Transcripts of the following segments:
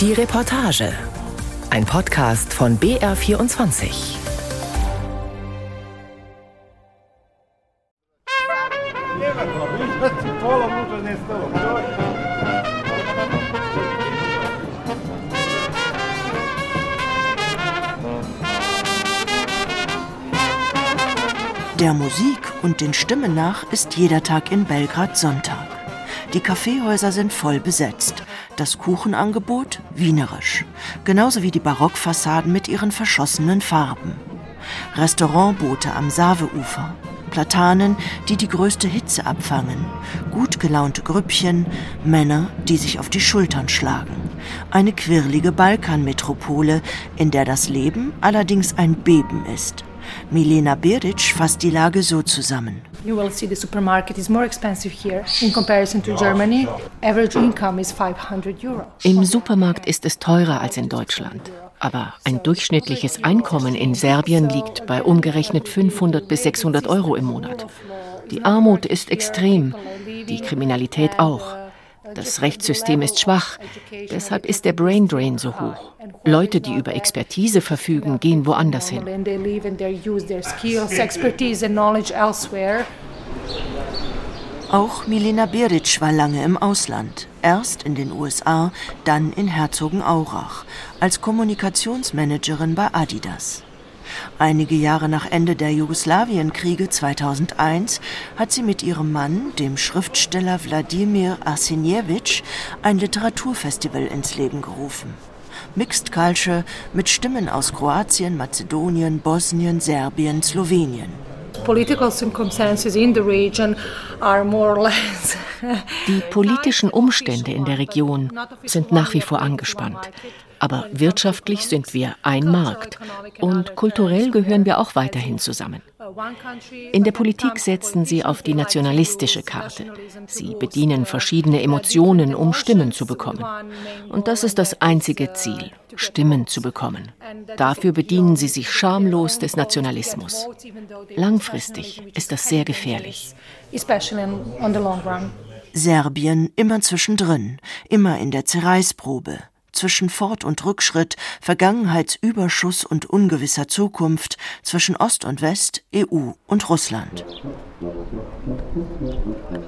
Die Reportage. Ein Podcast von BR24. Der Musik und den Stimmen nach ist jeder Tag in Belgrad Sonntag. Die Kaffeehäuser sind voll besetzt das Kuchenangebot wienerisch, genauso wie die Barockfassaden mit ihren verschossenen Farben. Restaurantboote am Saveufer, Platanen, die die größte Hitze abfangen, gut gelaunte Grüppchen, Männer, die sich auf die Schultern schlagen. Eine quirlige Balkanmetropole, in der das Leben allerdings ein Beben ist. Milena Beric fasst die Lage so zusammen. You will see the supermarket is more expensive here in comparison to Germany. Average income is 500 Euro. Im Supermarkt ist es teurer als in Deutschland. Aber ein durchschnittliches Einkommen in Serbien liegt bei umgerechnet 500 bis 600 Euro im Monat. Die Armut ist extrem, die Kriminalität auch. Das Rechtssystem ist schwach. Deshalb ist der Brain Drain so hoch. Leute, die über Expertise verfügen, gehen woanders hin. Auch Milena Beric war lange im Ausland. Erst in den USA, dann in Herzogenaurach, als Kommunikationsmanagerin bei Adidas. Einige Jahre nach Ende der Jugoslawienkriege 2001 hat sie mit ihrem Mann, dem Schriftsteller Wladimir Arsenjewitsch, ein Literaturfestival ins Leben gerufen. Mixed Culture mit Stimmen aus Kroatien, Mazedonien, Bosnien, Serbien, Slowenien. Die politischen Umstände in der Region sind nach wie vor angespannt. Aber wirtschaftlich sind wir ein Markt und kulturell gehören wir auch weiterhin zusammen. In der Politik setzen sie auf die nationalistische Karte. Sie bedienen verschiedene Emotionen, um Stimmen zu bekommen. Und das ist das einzige Ziel, Stimmen zu bekommen. Dafür bedienen sie sich schamlos des Nationalismus. Langfristig ist das sehr gefährlich. Serbien immer zwischendrin, immer in der Zerreißprobe zwischen Fort- und Rückschritt, Vergangenheitsüberschuss und ungewisser Zukunft, zwischen Ost und West, EU und Russland.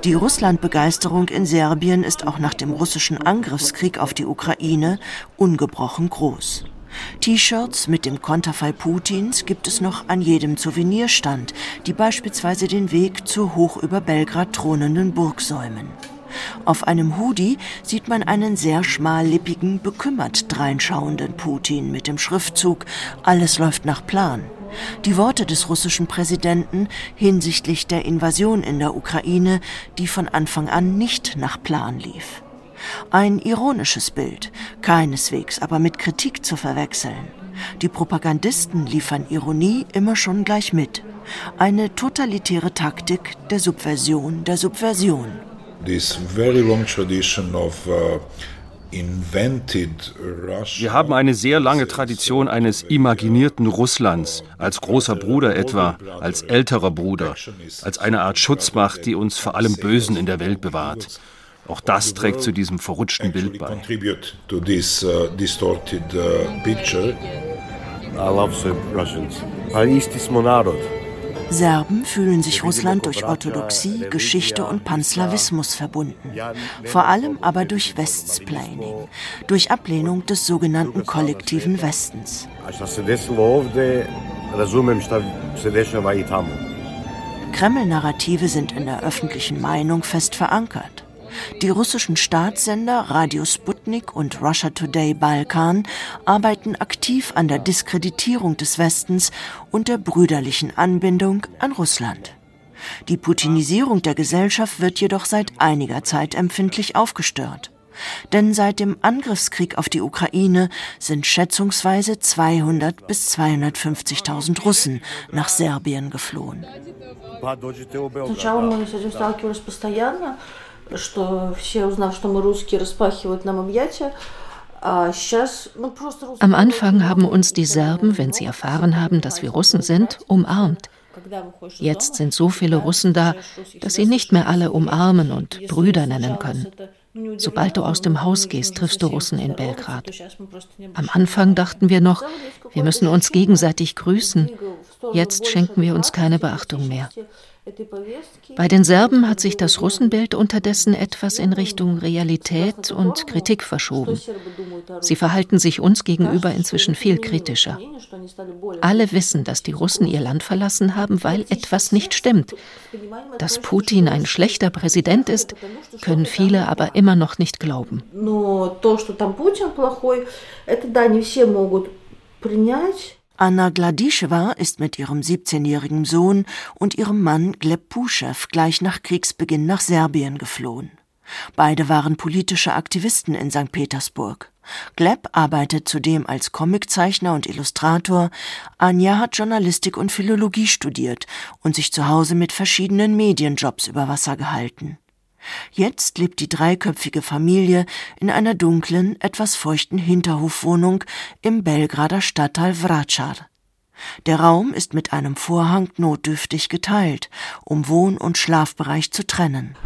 Die Russlandbegeisterung in Serbien ist auch nach dem russischen Angriffskrieg auf die Ukraine ungebrochen groß. T-Shirts mit dem Konterfei Putins gibt es noch an jedem Souvenirstand, die beispielsweise den Weg zur hoch über Belgrad thronenden Burg säumen. Auf einem Hoodie sieht man einen sehr schmallippigen, bekümmert dreinschauenden Putin mit dem Schriftzug Alles läuft nach Plan. Die Worte des russischen Präsidenten hinsichtlich der Invasion in der Ukraine, die von Anfang an nicht nach Plan lief. Ein ironisches Bild, keineswegs aber mit Kritik zu verwechseln. Die Propagandisten liefern Ironie immer schon gleich mit. Eine totalitäre Taktik der Subversion der Subversion this very long tradition of uh, wir haben eine sehr lange Tradition eines imaginierten Russlands, als großer Bruder etwa, als älterer Bruder, als eine Art Schutzmacht, die uns vor allem Bösen in der Welt bewahrt. Auch das trägt zu diesem verrutschten Bild bei. I love Russians. Serben fühlen sich Russland durch Orthodoxie, Geschichte und Panslawismus verbunden, vor allem aber durch Westsplaining, durch Ablehnung des sogenannten kollektiven Westens. Kreml-Narrative sind in der öffentlichen Meinung fest verankert. Die russischen Staatssender Radio Sputnik und Russia Today Balkan arbeiten aktiv an der Diskreditierung des Westens und der brüderlichen Anbindung an Russland. Die Putinisierung der Gesellschaft wird jedoch seit einiger Zeit empfindlich aufgestört. Denn seit dem Angriffskrieg auf die Ukraine sind schätzungsweise 200 bis 250.000 Russen nach Serbien geflohen что все, узнав, что мы русские, распахивают нам объятия. Am Anfang haben uns die Serben, wenn sie erfahren haben, dass wir Russen sind, umarmt. Jetzt sind so viele Russen da, dass sie nicht mehr alle umarmen und Brüder nennen können. Sobald du aus dem Haus gehst, triffst du Russen in Belgrad. Am Anfang dachten wir noch, wir müssen uns gegenseitig grüßen. Jetzt schenken wir uns keine Beachtung mehr. Bei den Serben hat sich das Russenbild unterdessen etwas in Richtung Realität und Kritik verschoben. Sie verhalten sich uns gegenüber inzwischen viel kritischer. Alle wissen, dass die Russen ihr Land verlassen haben, weil etwas nicht stimmt. Dass Putin ein schlechter Präsident ist, können viele aber immer noch nicht glauben. Anna Gladischewa ist mit ihrem 17-jährigen Sohn und ihrem Mann Gleb Puschew gleich nach Kriegsbeginn nach Serbien geflohen. Beide waren politische Aktivisten in St. Petersburg. Gleb arbeitet zudem als Comiczeichner und Illustrator. Anja hat Journalistik und Philologie studiert und sich zu Hause mit verschiedenen Medienjobs über Wasser gehalten. Jetzt lebt die dreiköpfige Familie in einer dunklen, etwas feuchten Hinterhofwohnung im Belgrader Stadtteil Vracar. Der Raum ist mit einem Vorhang notdürftig geteilt, um Wohn- und Schlafbereich zu trennen.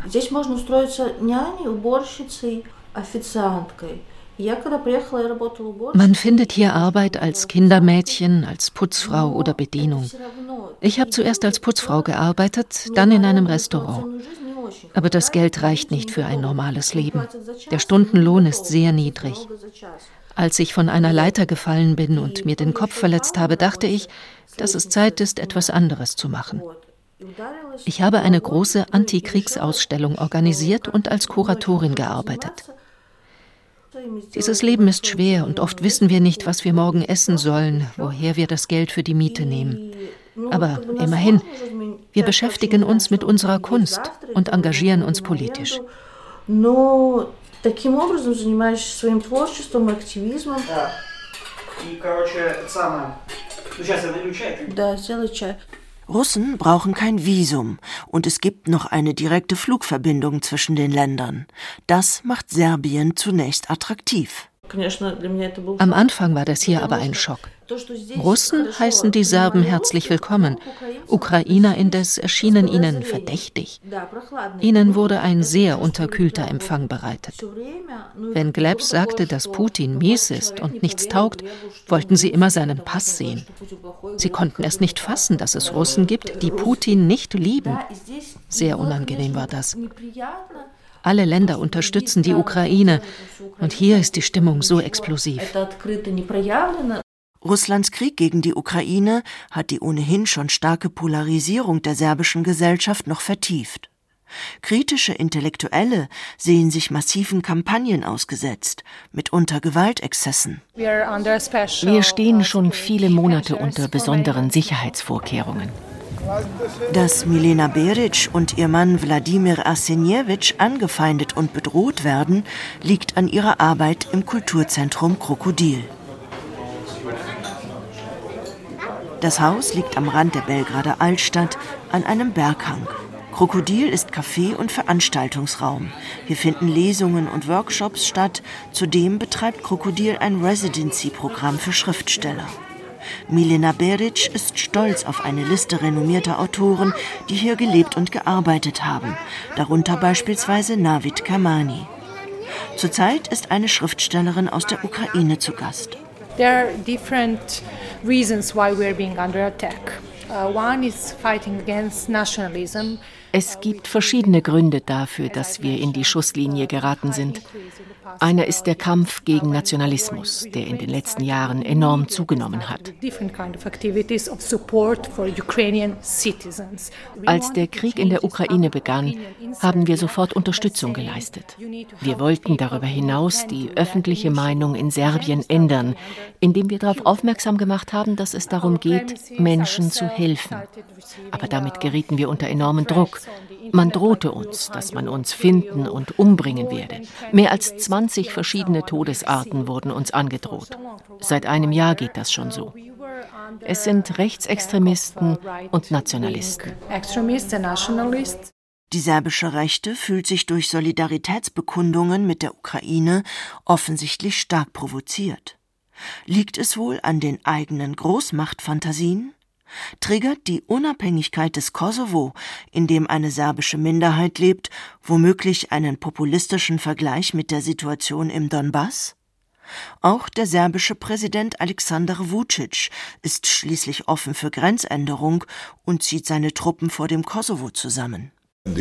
Man findet hier Arbeit als Kindermädchen, als Putzfrau oder Bedienung. Ich habe zuerst als Putzfrau gearbeitet, dann in einem Restaurant. Aber das Geld reicht nicht für ein normales Leben. Der Stundenlohn ist sehr niedrig. Als ich von einer Leiter gefallen bin und mir den Kopf verletzt habe, dachte ich, dass es Zeit ist, etwas anderes zu machen. Ich habe eine große Antikriegsausstellung organisiert und als Kuratorin gearbeitet. Dieses Leben ist schwer und oft wissen wir nicht, was wir morgen essen sollen, woher wir das Geld für die Miete nehmen. Aber immerhin, wir beschäftigen uns mit unserer Kunst und engagieren uns politisch. Russen brauchen kein Visum und es gibt noch eine direkte Flugverbindung zwischen den Ländern. Das macht Serbien zunächst attraktiv. Am Anfang war das hier aber ein Schock. Russen heißen die Serben herzlich willkommen. Ukrainer indes erschienen ihnen verdächtig. Ihnen wurde ein sehr unterkühlter Empfang bereitet. Wenn Gleb sagte, dass Putin mies ist und nichts taugt, wollten sie immer seinen Pass sehen. Sie konnten es nicht fassen, dass es Russen gibt, die Putin nicht lieben. Sehr unangenehm war das. Alle Länder unterstützen die Ukraine. Und hier ist die Stimmung so explosiv. Russlands Krieg gegen die Ukraine hat die ohnehin schon starke Polarisierung der serbischen Gesellschaft noch vertieft. Kritische Intellektuelle sehen sich massiven Kampagnen ausgesetzt, mitunter Gewaltexzessen. Wir stehen schon viele Monate unter besonderen Sicherheitsvorkehrungen. Dass Milena Beric und ihr Mann Wladimir Arsenjewitsch angefeindet und bedroht werden, liegt an ihrer Arbeit im Kulturzentrum Krokodil. Das Haus liegt am Rand der Belgrader Altstadt an einem Berghang. Krokodil ist Café und Veranstaltungsraum. Hier finden Lesungen und Workshops statt. Zudem betreibt Krokodil ein Residency-Programm für Schriftsteller. Milena Beric ist stolz auf eine Liste renommierter Autoren, die hier gelebt und gearbeitet haben, darunter beispielsweise Navid Kamani. Zurzeit ist eine Schriftstellerin aus der Ukraine zu Gast. There are different reasons why we are being under attack. Uh, one is fighting against nationalism. Es gibt verschiedene Gründe dafür, dass wir in die Schusslinie geraten sind. Einer ist der Kampf gegen Nationalismus, der in den letzten Jahren enorm zugenommen hat. Als der Krieg in der Ukraine begann, haben wir sofort Unterstützung geleistet. Wir wollten darüber hinaus die öffentliche Meinung in Serbien ändern, indem wir darauf aufmerksam gemacht haben, dass es darum geht, Menschen zu helfen. Aber damit gerieten wir unter enormen Druck. Man drohte uns, dass man uns finden und umbringen werde. Mehr als 20 verschiedene Todesarten wurden uns angedroht. Seit einem Jahr geht das schon so. Es sind Rechtsextremisten und Nationalisten. Die serbische Rechte fühlt sich durch Solidaritätsbekundungen mit der Ukraine offensichtlich stark provoziert. Liegt es wohl an den eigenen Großmachtfantasien? Triggert die Unabhängigkeit des Kosovo, in dem eine serbische Minderheit lebt, womöglich einen populistischen Vergleich mit der Situation im Donbass? Auch der serbische Präsident Alexander Vucic ist schließlich offen für Grenzänderung und zieht seine Truppen vor dem Kosovo zusammen. Uh,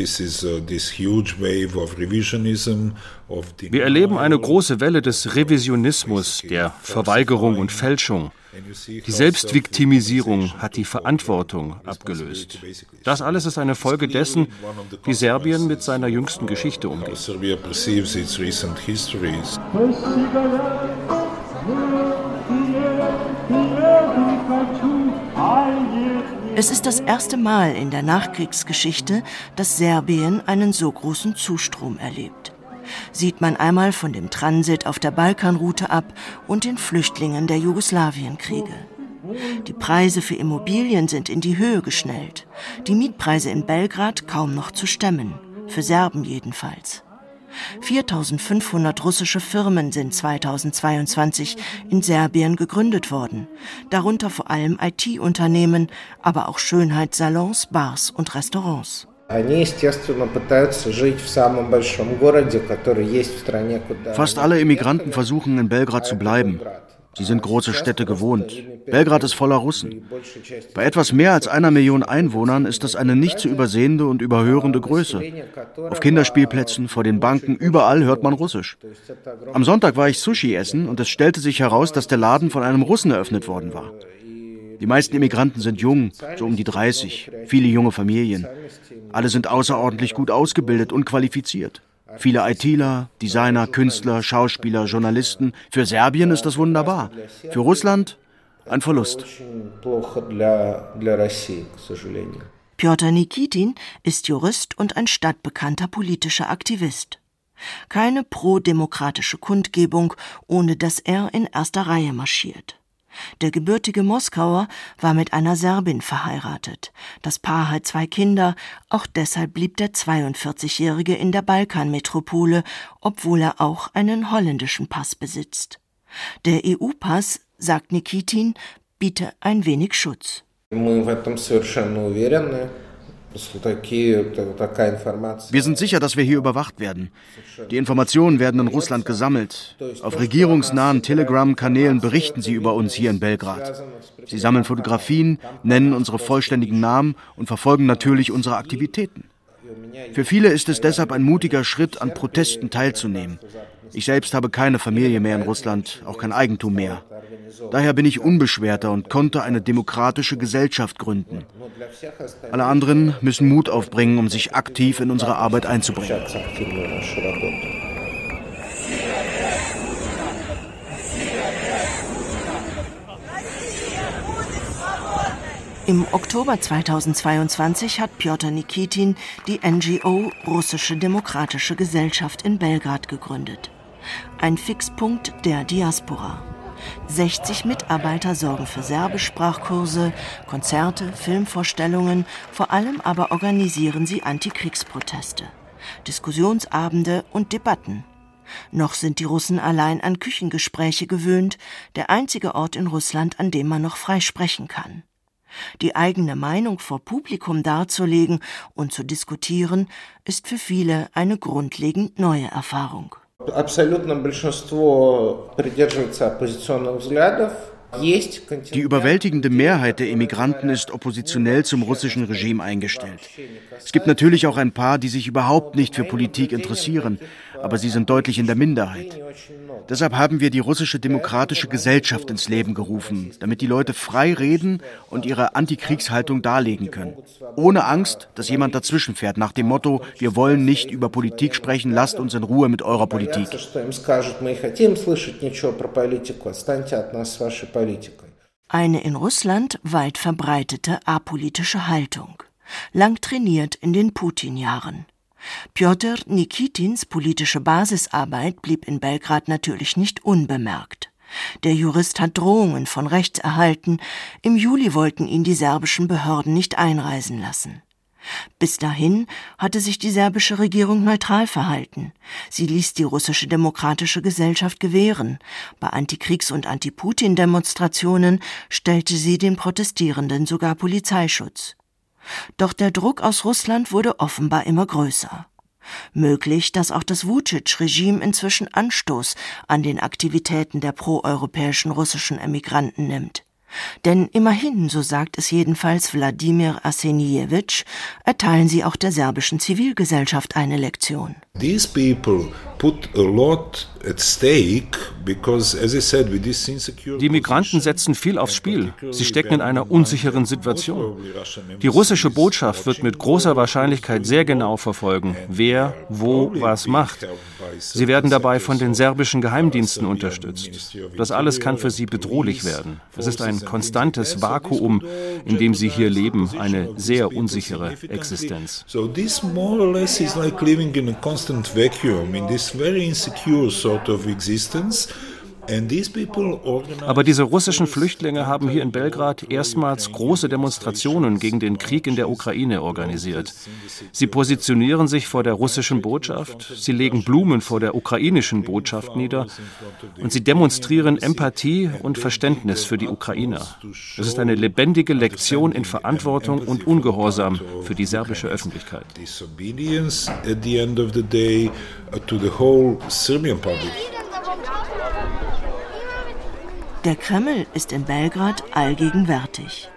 Wir erleben eine große Welle des Revisionismus, der Verweigerung und Fälschung. Die Selbstviktimisierung hat die Verantwortung abgelöst. Das alles ist eine Folge dessen, wie Serbien mit seiner jüngsten Geschichte umgeht. Es ist das erste Mal in der Nachkriegsgeschichte, dass Serbien einen so großen Zustrom erlebt. Sieht man einmal von dem Transit auf der Balkanroute ab und den Flüchtlingen der Jugoslawienkriege. Die Preise für Immobilien sind in die Höhe geschnellt, die Mietpreise in Belgrad kaum noch zu stemmen, für Serben jedenfalls. 4500 russische Firmen sind 2022 in Serbien gegründet worden, darunter vor allem IT-Unternehmen, aber auch Schönheitssalons, Bars und Restaurants. Fast alle Immigranten versuchen in Belgrad zu bleiben. Sie sind große Städte gewohnt. Belgrad ist voller Russen. Bei etwas mehr als einer Million Einwohnern ist das eine nicht zu übersehende und überhörende Größe. Auf Kinderspielplätzen, vor den Banken, überall hört man Russisch. Am Sonntag war ich Sushi essen und es stellte sich heraus, dass der Laden von einem Russen eröffnet worden war. Die meisten Immigranten sind jung, so um die 30, viele junge Familien. Alle sind außerordentlich gut ausgebildet und qualifiziert. Viele ITler, Designer, Künstler, Schauspieler, Journalisten. Für Serbien ist das wunderbar. Für Russland ein Verlust. Piotr Nikitin ist Jurist und ein stadtbekannter politischer Aktivist. Keine pro-demokratische Kundgebung, ohne dass er in erster Reihe marschiert. Der gebürtige Moskauer war mit einer Serbin verheiratet. Das Paar hat zwei Kinder, auch deshalb blieb der 42-Jährige in der Balkanmetropole, obwohl er auch einen holländischen Pass besitzt. Der EU-Pass, sagt Nikitin, biete ein wenig Schutz. Sicher, dass wir hier überwacht werden. Die Informationen werden in Russland gesammelt. Auf regierungsnahen Telegram-Kanälen berichten sie über uns hier in Belgrad. Sie sammeln Fotografien, nennen unsere vollständigen Namen und verfolgen natürlich unsere Aktivitäten. Für viele ist es deshalb ein mutiger Schritt, an Protesten teilzunehmen. Ich selbst habe keine Familie mehr in Russland, auch kein Eigentum mehr. Daher bin ich unbeschwerter und konnte eine demokratische Gesellschaft gründen. Alle anderen müssen Mut aufbringen, um sich aktiv in unsere Arbeit einzubringen. Im Oktober 2022 hat Piotr Nikitin die NGO Russische Demokratische Gesellschaft in Belgrad gegründet. Ein Fixpunkt der Diaspora. 60 Mitarbeiter sorgen für Serbischsprachkurse, Konzerte, Filmvorstellungen, vor allem aber organisieren sie Antikriegsproteste, Diskussionsabende und Debatten. Noch sind die Russen allein an Küchengespräche gewöhnt, der einzige Ort in Russland, an dem man noch frei sprechen kann. Die eigene Meinung vor Publikum darzulegen und zu diskutieren, ist für viele eine grundlegend neue Erfahrung. Абсолютное большинство придерживается оппозиционных взглядов. Die überwältigende Mehrheit der Immigranten ist oppositionell zum russischen Regime eingestellt. Es gibt natürlich auch ein paar, die sich überhaupt nicht für Politik interessieren, aber sie sind deutlich in der Minderheit. Deshalb haben wir die russische demokratische Gesellschaft ins Leben gerufen, damit die Leute frei reden und ihre Antikriegshaltung darlegen können. Ohne Angst, dass jemand dazwischen fährt, nach dem Motto, wir wollen nicht über Politik sprechen, lasst uns in Ruhe mit eurer Politik. Eine in Russland weit verbreitete apolitische Haltung, lang trainiert in den Putin-Jahren. Pjotr Nikitins politische Basisarbeit blieb in Belgrad natürlich nicht unbemerkt. Der Jurist hat Drohungen von rechts erhalten, im Juli wollten ihn die serbischen Behörden nicht einreisen lassen. Bis dahin hatte sich die serbische Regierung neutral verhalten. Sie ließ die russische demokratische Gesellschaft gewähren. Bei Antikriegs- und Anti-Putin-Demonstrationen stellte sie den Protestierenden sogar Polizeischutz. Doch der Druck aus Russland wurde offenbar immer größer. Möglich, dass auch das Vucic-Regime inzwischen Anstoß an den Aktivitäten der proeuropäischen russischen Emigranten nimmt. Denn immerhin, so sagt es jedenfalls Wladimir Arsenijewitsch, erteilen sie auch der serbischen Zivilgesellschaft eine Lektion. These people put a lot at stake die Migranten setzen viel aufs Spiel. Sie stecken in einer unsicheren Situation. Die russische Botschaft wird mit großer Wahrscheinlichkeit sehr genau verfolgen, wer wo was macht. Sie werden dabei von den serbischen Geheimdiensten unterstützt. Das alles kann für sie bedrohlich werden. Es ist ein konstantes Vakuum, in dem sie hier leben, eine sehr unsichere Existenz. So this more or less is like living in a constant vacuum, in this very insecure sort of existence. Aber diese russischen Flüchtlinge haben hier in Belgrad erstmals große Demonstrationen gegen den Krieg in der Ukraine organisiert. Sie positionieren sich vor der russischen Botschaft, sie legen Blumen vor der ukrainischen Botschaft nieder und sie demonstrieren Empathie und Verständnis für die Ukrainer. Es ist eine lebendige Lektion in Verantwortung und Ungehorsam für die serbische Öffentlichkeit. Disobedience at the end of the day to the whole Serbian public. Der Kreml ist in Belgrad allgegenwärtig.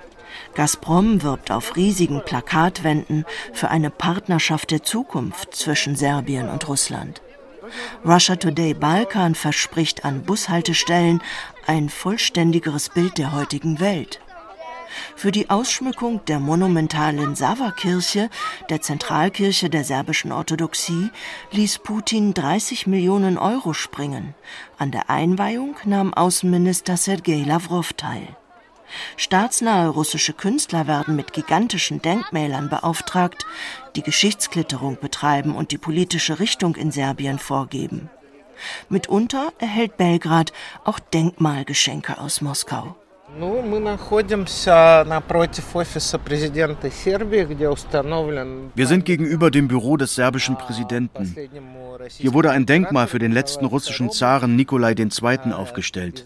Gazprom wirbt auf riesigen Plakatwänden für eine Partnerschaft der Zukunft zwischen Serbien und Russland. Russia Today Balkan verspricht an Bushaltestellen ein vollständigeres Bild der heutigen Welt. Für die Ausschmückung der monumentalen Sava-Kirche, der Zentralkirche der serbischen Orthodoxie, ließ Putin 30 Millionen Euro springen. An der Einweihung nahm Außenminister Sergei Lavrov teil. Staatsnahe russische Künstler werden mit gigantischen Denkmälern beauftragt, die Geschichtsklitterung betreiben und die politische Richtung in Serbien vorgeben. Mitunter erhält Belgrad auch Denkmalgeschenke aus Moskau. Wir sind gegenüber dem Büro des serbischen Präsidenten. Hier wurde ein Denkmal für den letzten russischen Zaren Nikolai II. aufgestellt.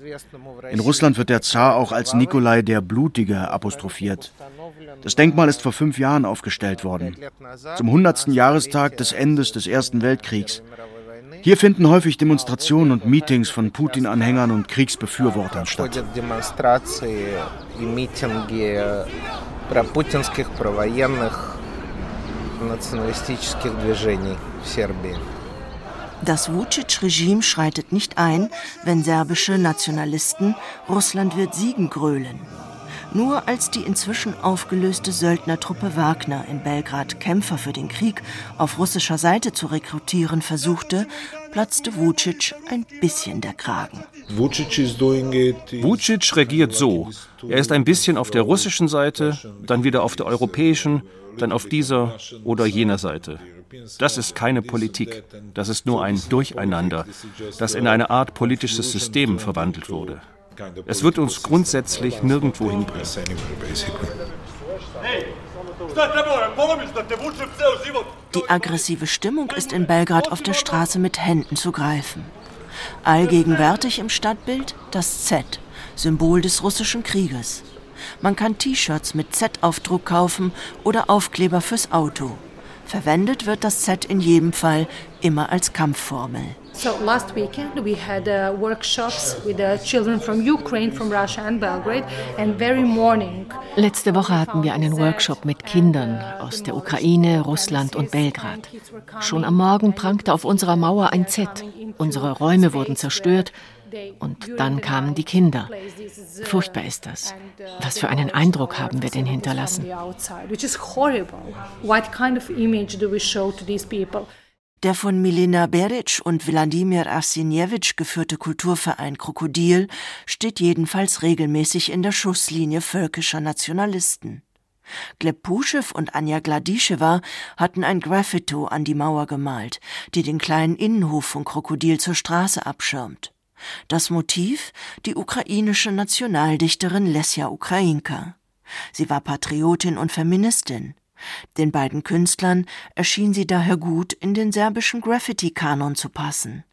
In Russland wird der Zar auch als Nikolai der Blutige apostrophiert. Das Denkmal ist vor fünf Jahren aufgestellt worden, zum 100. Jahrestag des Endes des Ersten Weltkriegs. Hier finden häufig Demonstrationen und Meetings von Putin-Anhängern und Kriegsbefürwortern statt. Das Vucic-Regime schreitet nicht ein, wenn serbische Nationalisten Russland wird siegen grölen. Nur als die inzwischen aufgelöste Söldnertruppe Wagner in Belgrad Kämpfer für den Krieg auf russischer Seite zu rekrutieren versuchte, platzte Vucic ein bisschen der Kragen. Vucic regiert so. Er ist ein bisschen auf der russischen Seite, dann wieder auf der europäischen, dann auf dieser oder jener Seite. Das ist keine Politik, das ist nur ein Durcheinander, das in eine Art politisches System verwandelt wurde. Es wird uns grundsätzlich nirgendwo hinbringen. Die aggressive Stimmung ist in Belgrad auf der Straße mit Händen zu greifen. Allgegenwärtig im Stadtbild das Z, Symbol des russischen Krieges. Man kann T-Shirts mit Z-Aufdruck kaufen oder Aufkleber fürs Auto. Verwendet wird das Z in jedem Fall immer als Kampfformel. So last weekend we had uh, workshops with the children from Ukraine, from Russia and Belgrade, and very morning. Letzte Woche hatten wir einen Workshop mit Kindern aus der Ukraine, Russland und Belgrad. Schon am Morgen prangte auf unserer Mauer ein Z. Unsere Räume wurden zerstört. Und dann kamen die Kinder. Furchtbar ist das. Was für einen Eindruck haben wir denn hinterlassen? Der von Milena Beric und Wladimir Arsenjewitsch geführte Kulturverein Krokodil steht jedenfalls regelmäßig in der Schusslinie völkischer Nationalisten. Gleb Puschew und Anja Gladischewa hatten ein Graffito an die Mauer gemalt, die den kleinen Innenhof von Krokodil zur Straße abschirmt. Das Motiv die ukrainische Nationaldichterin Lesja Ukrainka. Sie war Patriotin und Feministin. Den beiden Künstlern erschien sie daher gut, in den serbischen Graffiti-Kanon zu passen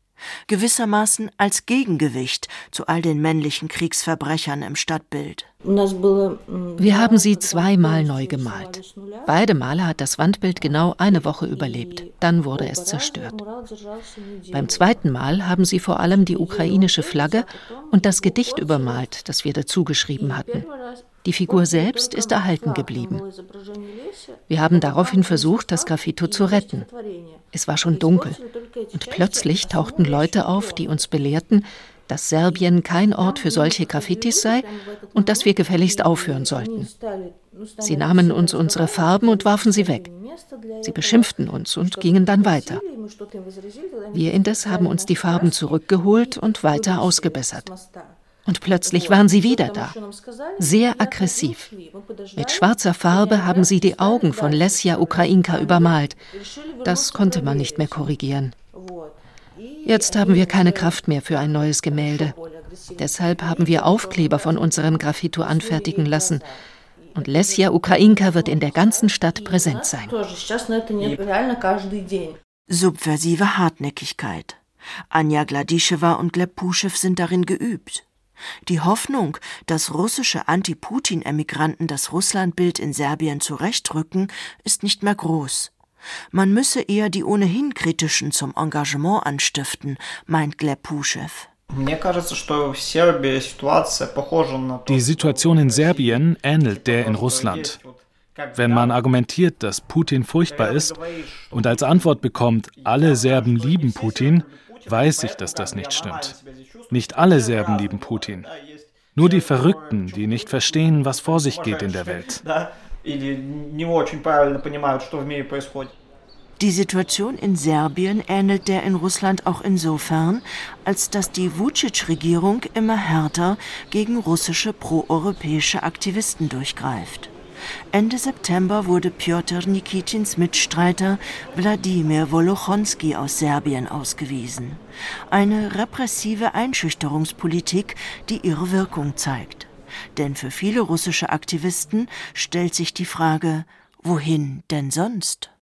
gewissermaßen als Gegengewicht zu all den männlichen Kriegsverbrechern im Stadtbild. Wir haben sie zweimal neu gemalt. Beide Male hat das Wandbild genau eine Woche überlebt. Dann wurde es zerstört. Beim zweiten Mal haben sie vor allem die ukrainische Flagge und das Gedicht übermalt, das wir dazu geschrieben hatten. Die Figur selbst ist erhalten geblieben. Wir haben daraufhin versucht, das Graffito zu retten. Es war schon dunkel und plötzlich tauchten Leute auf, die uns belehrten, dass Serbien kein Ort für solche Graffitis sei und dass wir gefälligst aufhören sollten. Sie nahmen uns unsere Farben und warfen sie weg. Sie beschimpften uns und gingen dann weiter. Wir indes haben uns die Farben zurückgeholt und weiter ausgebessert. Und plötzlich waren sie wieder da. Sehr aggressiv. Mit schwarzer Farbe haben sie die Augen von Lesja Ukrainka übermalt. Das konnte man nicht mehr korrigieren. Jetzt haben wir keine Kraft mehr für ein neues Gemälde. Deshalb haben wir Aufkleber von unserem Graffito anfertigen lassen. Und Lesja Ukrainka wird in der ganzen Stadt präsent sein. Subversive Hartnäckigkeit. Anja Gladischewa und Gleb Puschew sind darin geübt. Die Hoffnung, dass russische Anti-Putin-Emigranten das Russlandbild in Serbien zurechtrücken, ist nicht mehr groß. Man müsse eher die ohnehin Kritischen zum Engagement anstiften, meint Gleb Puschew. Die Situation in Serbien ähnelt der in Russland. Wenn man argumentiert, dass Putin furchtbar ist und als Antwort bekommt, alle Serben lieben Putin, weiß ich, dass das nicht stimmt. Nicht alle Serben lieben Putin. Nur die Verrückten, die nicht verstehen, was vor sich geht in der Welt. Die Situation in Serbien ähnelt der in Russland auch insofern, als dass die Vucic-Regierung immer härter gegen russische proeuropäische Aktivisten durchgreift. Ende September wurde Piotr Nikitins Mitstreiter Wladimir Wolochonski aus Serbien ausgewiesen. Eine repressive Einschüchterungspolitik, die ihre Wirkung zeigt. Denn für viele russische Aktivisten stellt sich die Frage, wohin denn sonst?